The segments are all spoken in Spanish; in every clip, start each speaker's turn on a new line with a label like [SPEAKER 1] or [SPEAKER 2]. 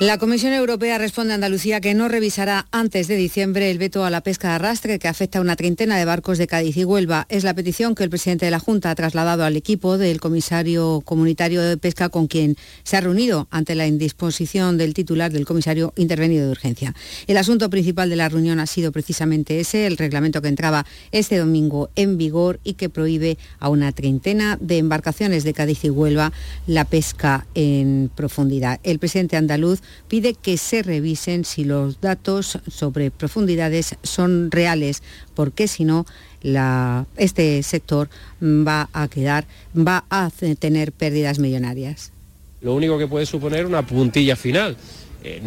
[SPEAKER 1] La Comisión Europea responde a Andalucía que no revisará antes de diciembre el veto a la pesca de arrastre que afecta a una treintena de barcos de Cádiz y Huelva. Es la petición que el presidente de la Junta ha trasladado al equipo del comisario comunitario de pesca con quien se ha reunido ante la indisposición del titular del comisario intervenido de urgencia. El asunto principal de la reunión ha sido precisamente ese, el reglamento que entraba este domingo en vigor y que prohíbe a una treintena de embarcaciones de Cádiz y Huelva la pesca en profundidad. El presidente andaluz pide que se revisen si los datos sobre profundidades son reales, porque si no, este sector va a quedar, va a tener pérdidas millonarias.
[SPEAKER 2] Lo único que puede suponer una puntilla final. Eh,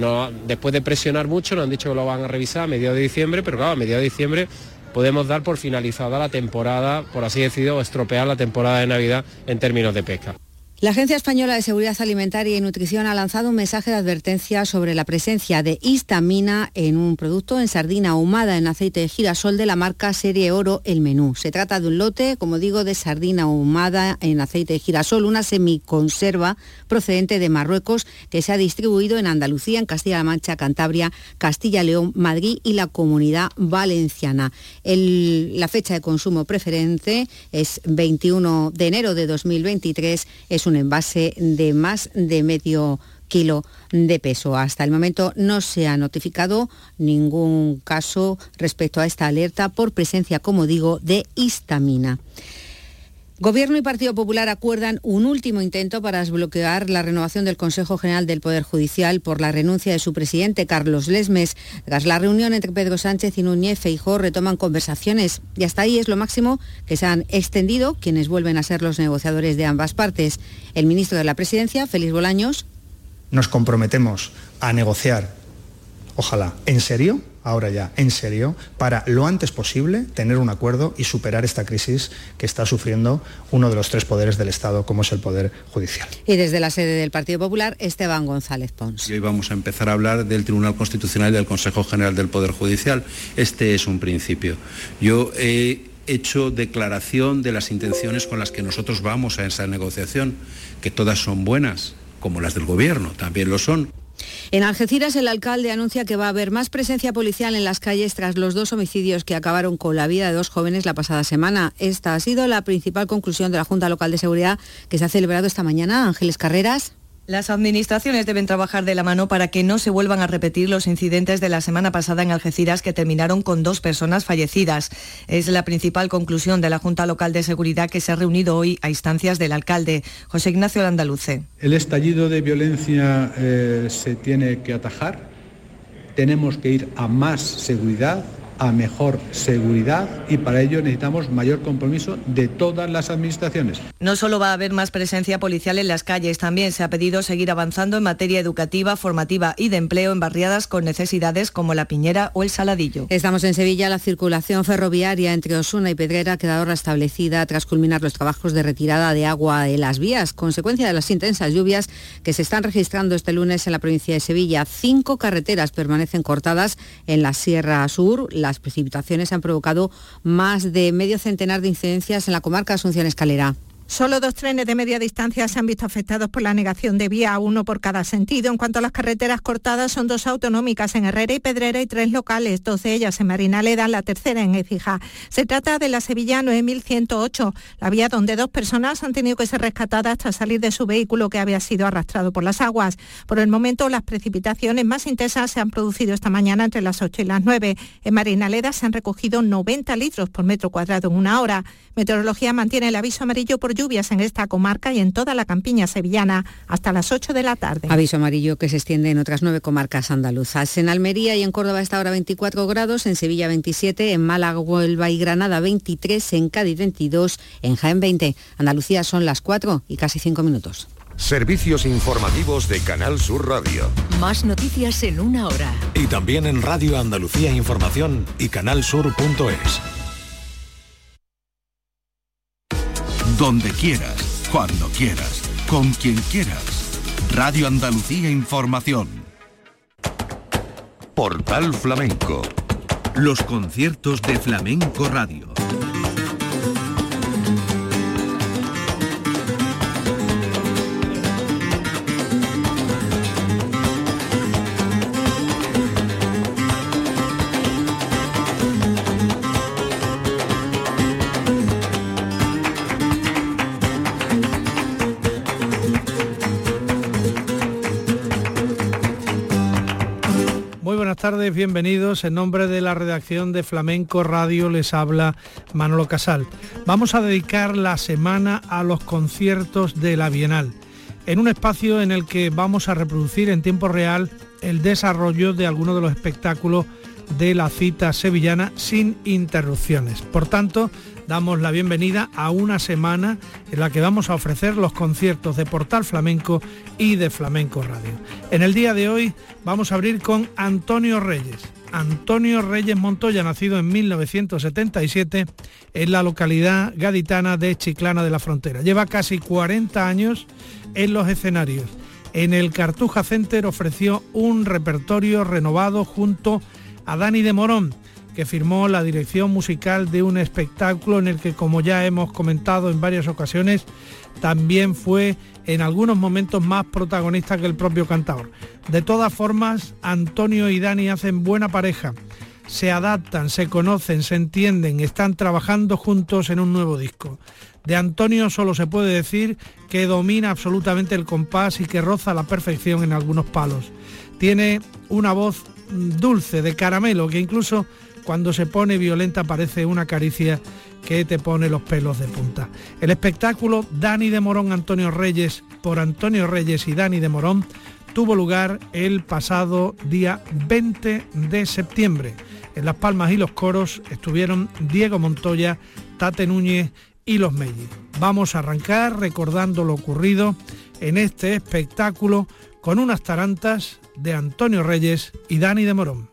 [SPEAKER 2] después de presionar mucho, nos han dicho que lo van a revisar a mediados de diciembre, pero claro, a mediados de diciembre podemos dar por finalizada la temporada, por así decirlo, estropear la temporada de Navidad en términos de pesca.
[SPEAKER 1] La Agencia Española de Seguridad Alimentaria y Nutrición ha lanzado un mensaje de advertencia sobre la presencia de histamina en un producto en sardina ahumada en aceite de girasol de la marca Serie Oro El Menú. Se trata de un lote, como digo, de sardina ahumada en aceite de girasol, una semiconserva procedente de Marruecos que se ha distribuido en Andalucía, en Castilla-La Mancha, Cantabria, Castilla-León, Madrid y la Comunidad Valenciana. la fecha de consumo preferente es 21 de enero de 2023. Es un envase de más de medio kilo de peso. Hasta el momento no se ha notificado ningún caso respecto a esta alerta por presencia, como digo, de histamina. Gobierno y Partido Popular acuerdan un último intento para desbloquear la renovación del Consejo General del Poder Judicial por la renuncia de su presidente, Carlos Lesmes. Tras la reunión entre Pedro Sánchez y Núñez Feijó retoman conversaciones y hasta ahí es lo máximo que se han extendido quienes vuelven a ser los negociadores de ambas partes. El ministro de la Presidencia, Félix Bolaños.
[SPEAKER 3] Nos comprometemos a negociar, ojalá, en serio, ahora ya, en serio, para lo antes posible tener un acuerdo y superar esta crisis que está sufriendo uno de los tres poderes del Estado, como es el Poder Judicial.
[SPEAKER 1] Y desde la sede del Partido Popular, Esteban González Pons.
[SPEAKER 4] Y hoy vamos a empezar a hablar del Tribunal Constitucional y del Consejo General del Poder Judicial. Este es un principio. Yo he hecho declaración de las intenciones con las que nosotros vamos a esa negociación, que todas son buenas, como las del Gobierno, también lo son.
[SPEAKER 1] En Algeciras, el alcalde anuncia que va a haber más presencia policial en las calles tras los dos homicidios que acabaron con la vida de dos jóvenes la pasada semana. Esta ha sido la principal conclusión de la Junta Local de Seguridad que se ha celebrado esta mañana. Ángeles Carreras.
[SPEAKER 5] Las administraciones deben trabajar de la mano para que no se vuelvan a repetir los incidentes de la semana pasada en Algeciras que terminaron con dos personas fallecidas. Es la principal conclusión de la Junta Local de Seguridad que se ha reunido hoy a instancias del alcalde, José Ignacio Landaluce.
[SPEAKER 6] El estallido de violencia eh, se tiene que atajar. Tenemos que ir a más seguridad, a mejor seguridad y para ello necesitamos mayor compromiso de todas las administraciones.
[SPEAKER 5] No solo va a haber más presencia policial en las calles, también se ha pedido seguir avanzando en materia educativa, formativa y de empleo en barriadas con necesidades como La Piñera o El Saladillo.
[SPEAKER 1] Estamos en Sevilla, la circulación ferroviaria entre Osuna y Pedrera ha quedado restablecida tras culminar los trabajos de retirada de agua de las vías, consecuencia de las intensas lluvias que se están registrando este lunes en la provincia de Sevilla. Cinco carreteras permanecen cortadas en la Sierra Sur, las precipitaciones han provocado más de medio centenar de incidencias en la comarca Asunción Escalera.
[SPEAKER 7] Solo dos trenes de media distancia se han visto afectados por la negación de vía, uno por cada sentido. En cuanto a las carreteras cortadas, son dos autonómicas en Herrera y Pedrera y tres locales, dos de ellas en Marinaleda, la tercera en Écija. Se trata de la Sevilla 9108, la vía donde dos personas han tenido que ser rescatadas tras salir de su vehículo que había sido arrastrado por las aguas. Por el momento, las precipitaciones más intensas se han producido esta mañana entre las 8 y las 9. En Marinaleda se han recogido 90 litros por metro cuadrado en una hora. Meteorología mantiene el aviso amarillo por lluvias en esta comarca y en toda la campiña sevillana hasta las 8 de la tarde.
[SPEAKER 1] Aviso amarillo que se extiende en otras nueve comarcas andaluzas. En Almería y en Córdoba está ahora 24 grados, en Sevilla 27, en Málaga, Huelva y Granada 23, en Cádiz 22, en Jaén 20. Andalucía son las 4 y casi 5 minutos.
[SPEAKER 8] Servicios informativos de Canal Sur Radio.
[SPEAKER 9] Más noticias en una hora.
[SPEAKER 10] Y también en Radio Andalucía Información y canalsur.es.
[SPEAKER 11] Donde quieras, cuando quieras, con quien quieras. Radio Andalucía Información.
[SPEAKER 8] Portal Flamenco.
[SPEAKER 11] Los conciertos de Flamenco Radio.
[SPEAKER 12] Tardes, bienvenidos. En nombre de la redacción de Flamenco Radio les habla Manolo Casal. Vamos a dedicar la semana a los conciertos de la Bienal, en un espacio en el que vamos a reproducir en tiempo real el desarrollo de algunos de los espectáculos de la cita sevillana sin interrupciones. Por tanto, damos la bienvenida a una semana en la que vamos a ofrecer los conciertos de Portal Flamenco y de Flamenco Radio. En el día de hoy vamos a abrir con Antonio Reyes. Antonio Reyes Montoya, nacido en 1977 en la localidad gaditana de Chiclana de la Frontera. Lleva casi 40 años en los escenarios. En el Cartuja Center ofreció un repertorio renovado junto a Dani de Morón, que firmó la dirección musical de un espectáculo en el que, como ya hemos comentado en varias ocasiones, también fue en algunos momentos más protagonista que el propio cantador. De todas formas, Antonio y Dani hacen buena pareja, se adaptan, se conocen, se entienden, están trabajando juntos en un nuevo disco. De Antonio solo se puede decir que domina absolutamente el compás y que roza la perfección en algunos palos. Tiene una voz dulce, de caramelo, que incluso cuando se pone violenta parece una caricia que te pone los pelos de punta. El espectáculo Dani de Morón Antonio Reyes por Antonio Reyes y Dani de Morón tuvo lugar el pasado día 20 de septiembre. En Las Palmas y los coros estuvieron Diego Montoya, Tate Núñez y los Mellis. Vamos a arrancar recordando lo ocurrido en este espectáculo con unas tarantas de Antonio Reyes y Dani de Morón.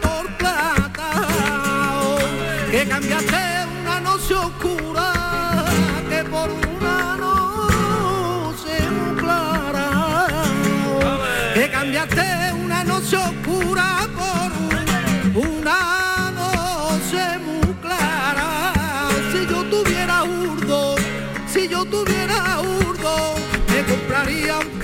[SPEAKER 13] por plata, que cambiaste una noche oscura, que por una noche clara, que cambiaste una noche oscura por una noche muy clara. Si yo tuviera urdo, si yo tuviera urdo, me compraría un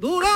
[SPEAKER 13] Dura.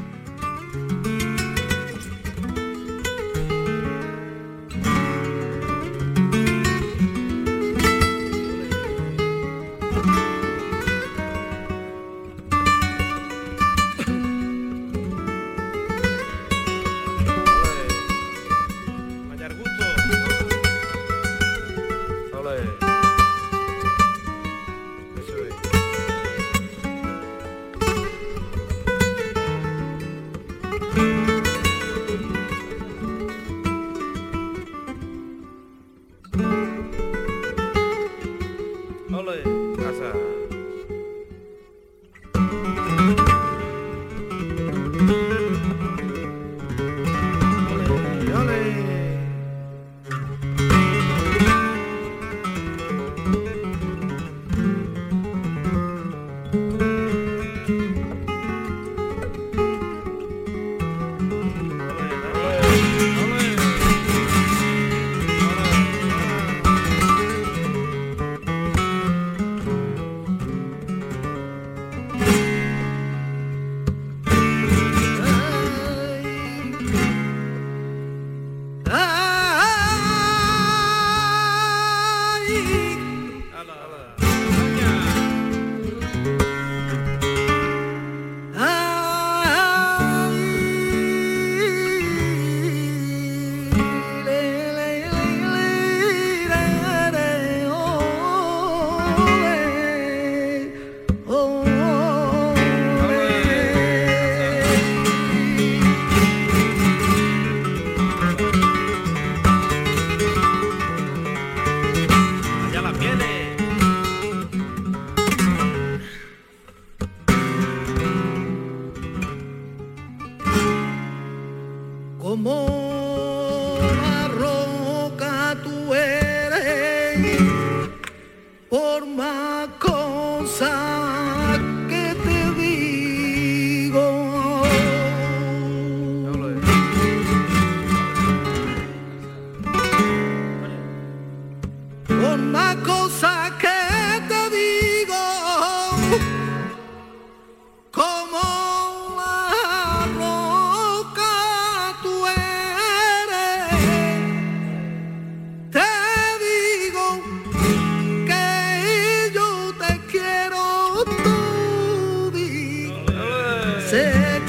[SPEAKER 14] said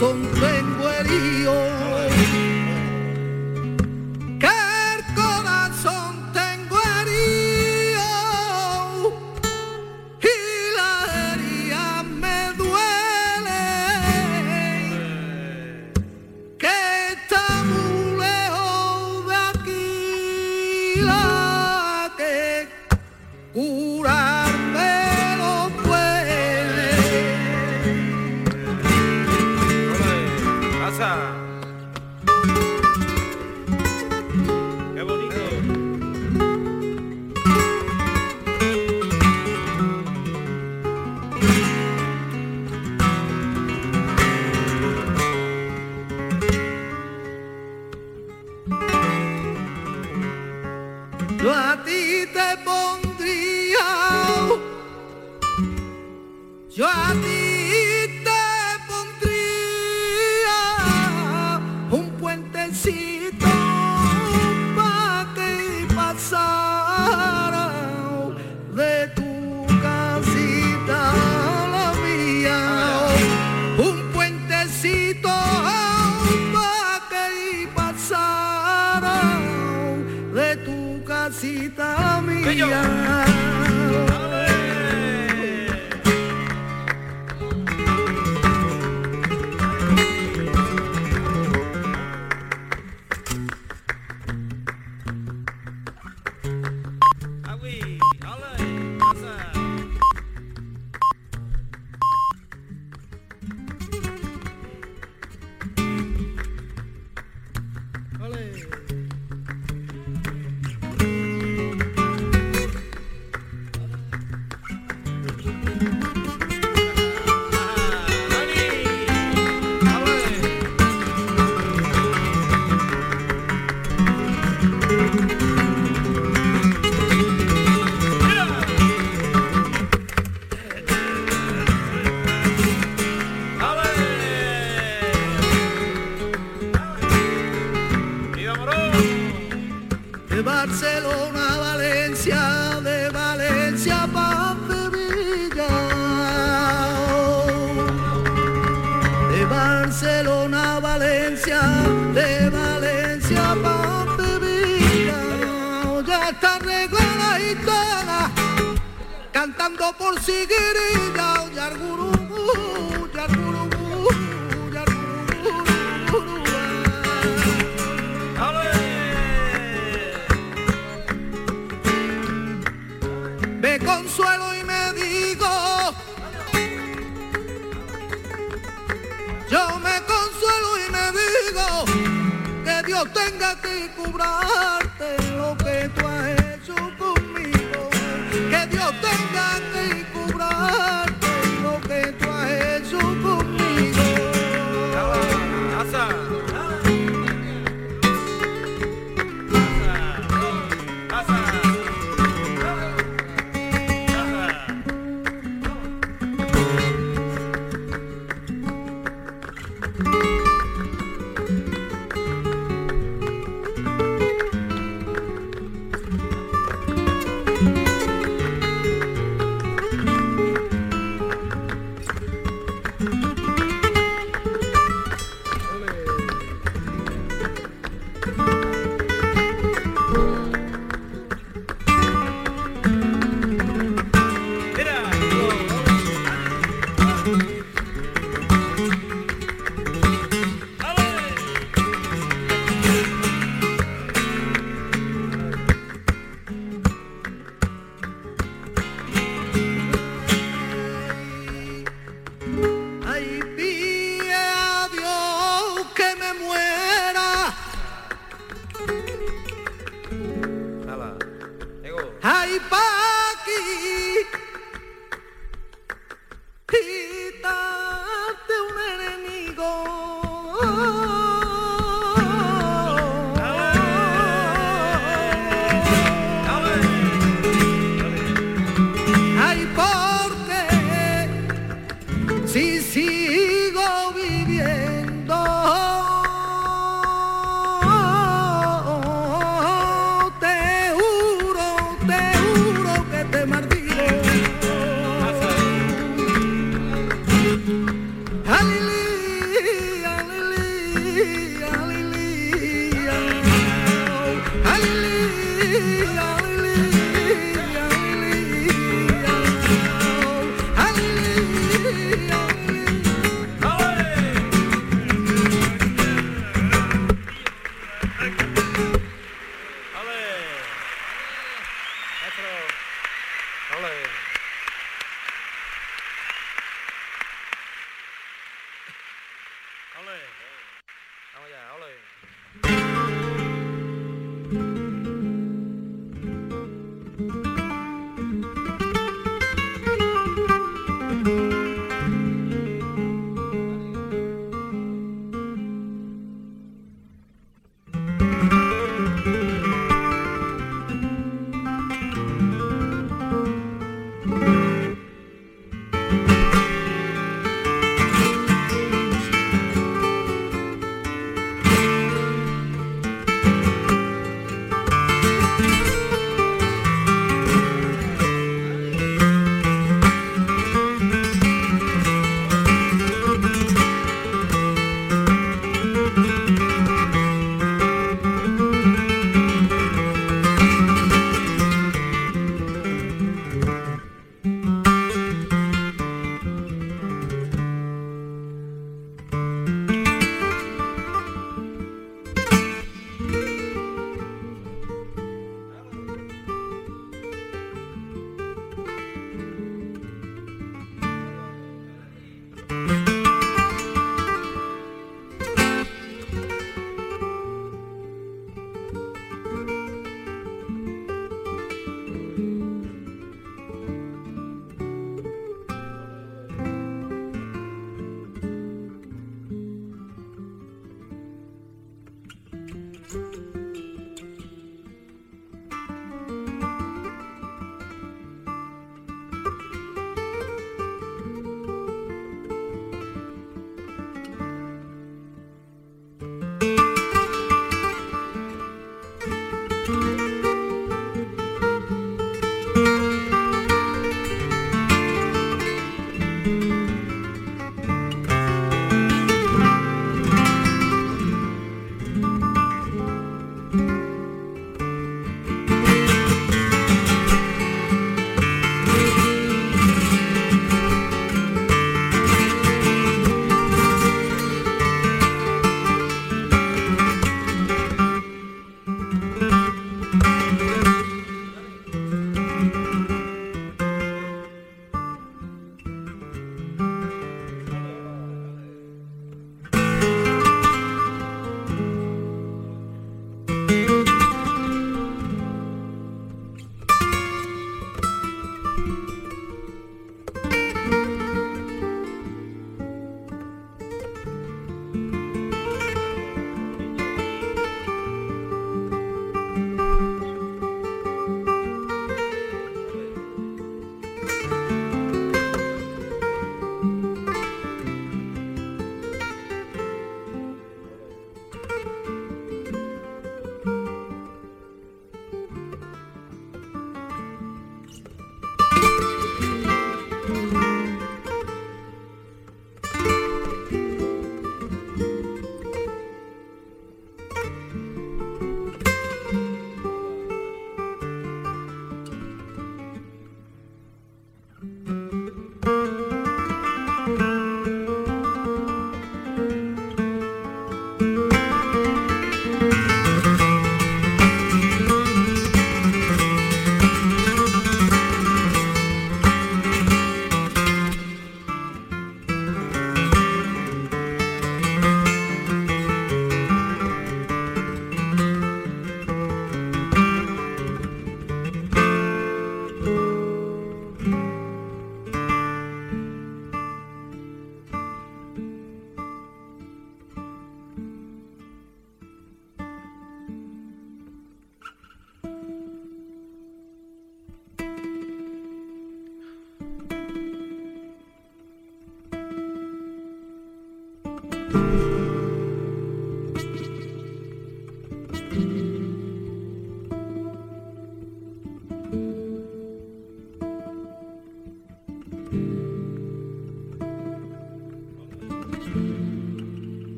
[SPEAKER 14] 从最。Ole. Vamos allá, ole.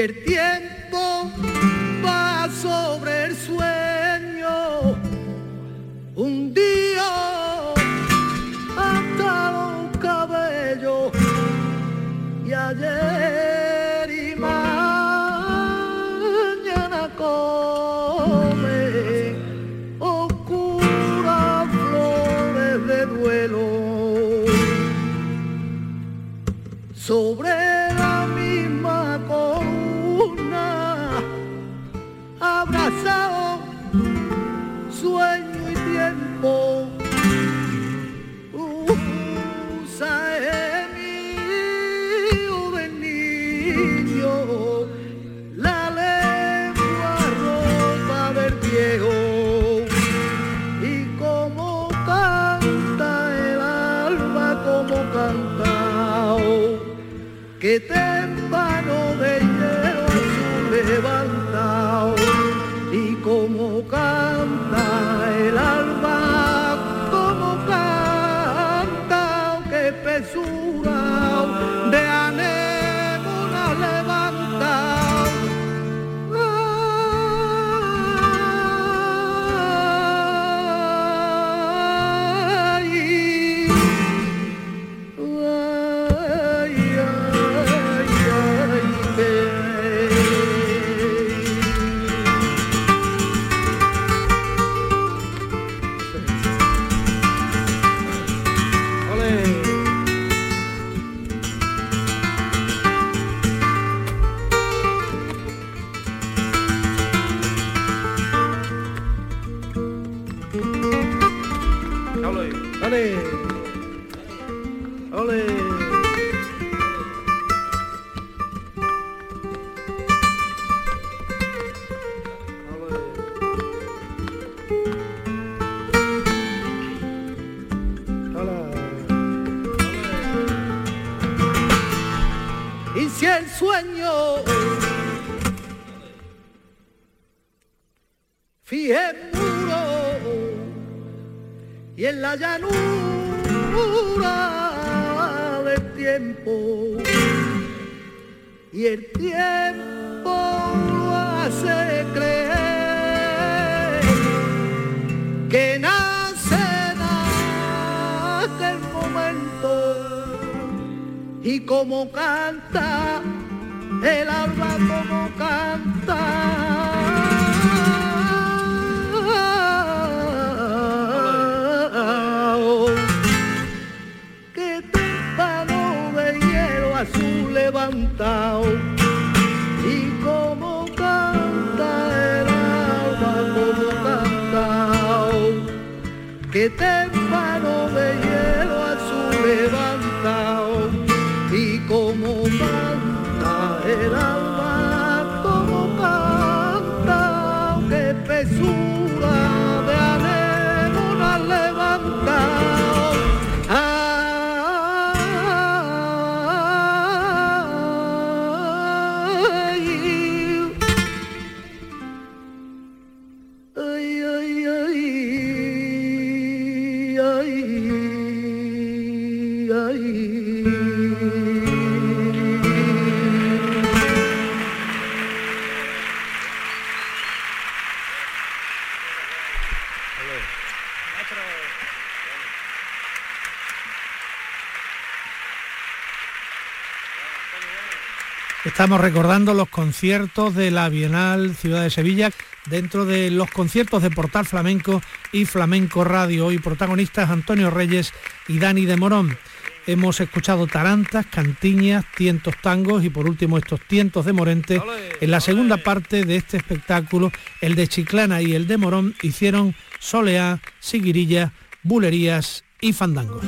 [SPEAKER 13] y que témpano aquel momento y como canta el alba como canta. Que témpano de hielo azul levantado y como canta el alba como cantao. Que témpano
[SPEAKER 12] Estamos recordando los conciertos de la Bienal Ciudad de Sevilla dentro de los conciertos de Portal Flamenco y Flamenco Radio. Hoy protagonistas Antonio Reyes y Dani de Morón. Hemos escuchado tarantas, cantiñas, tientos tangos y por último estos tientos de Morente. En la segunda parte de este espectáculo, el de Chiclana y el de Morón hicieron soleá, siguirilla, bulerías y fandangos.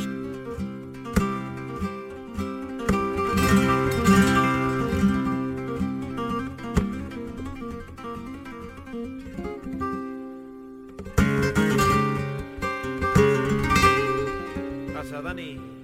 [SPEAKER 14] money.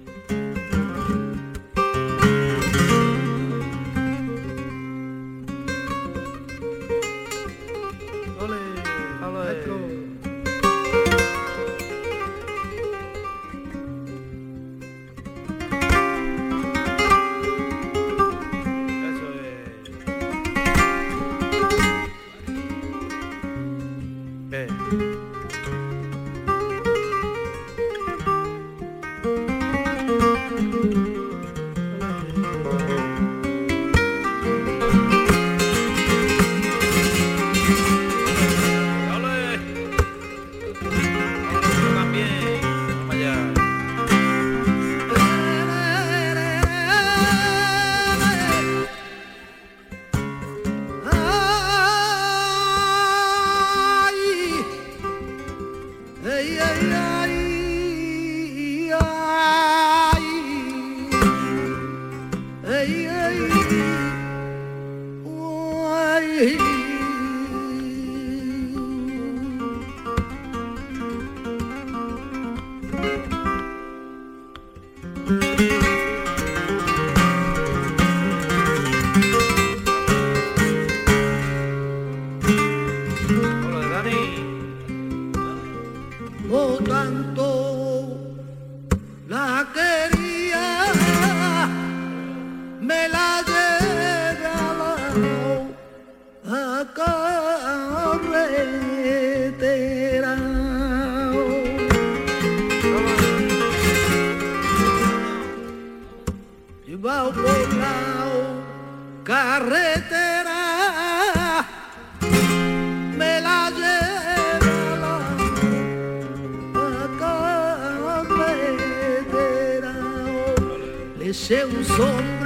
[SPEAKER 13] Oh.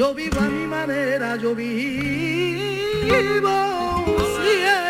[SPEAKER 13] Yo vivo a mi manera, yo vivo siempre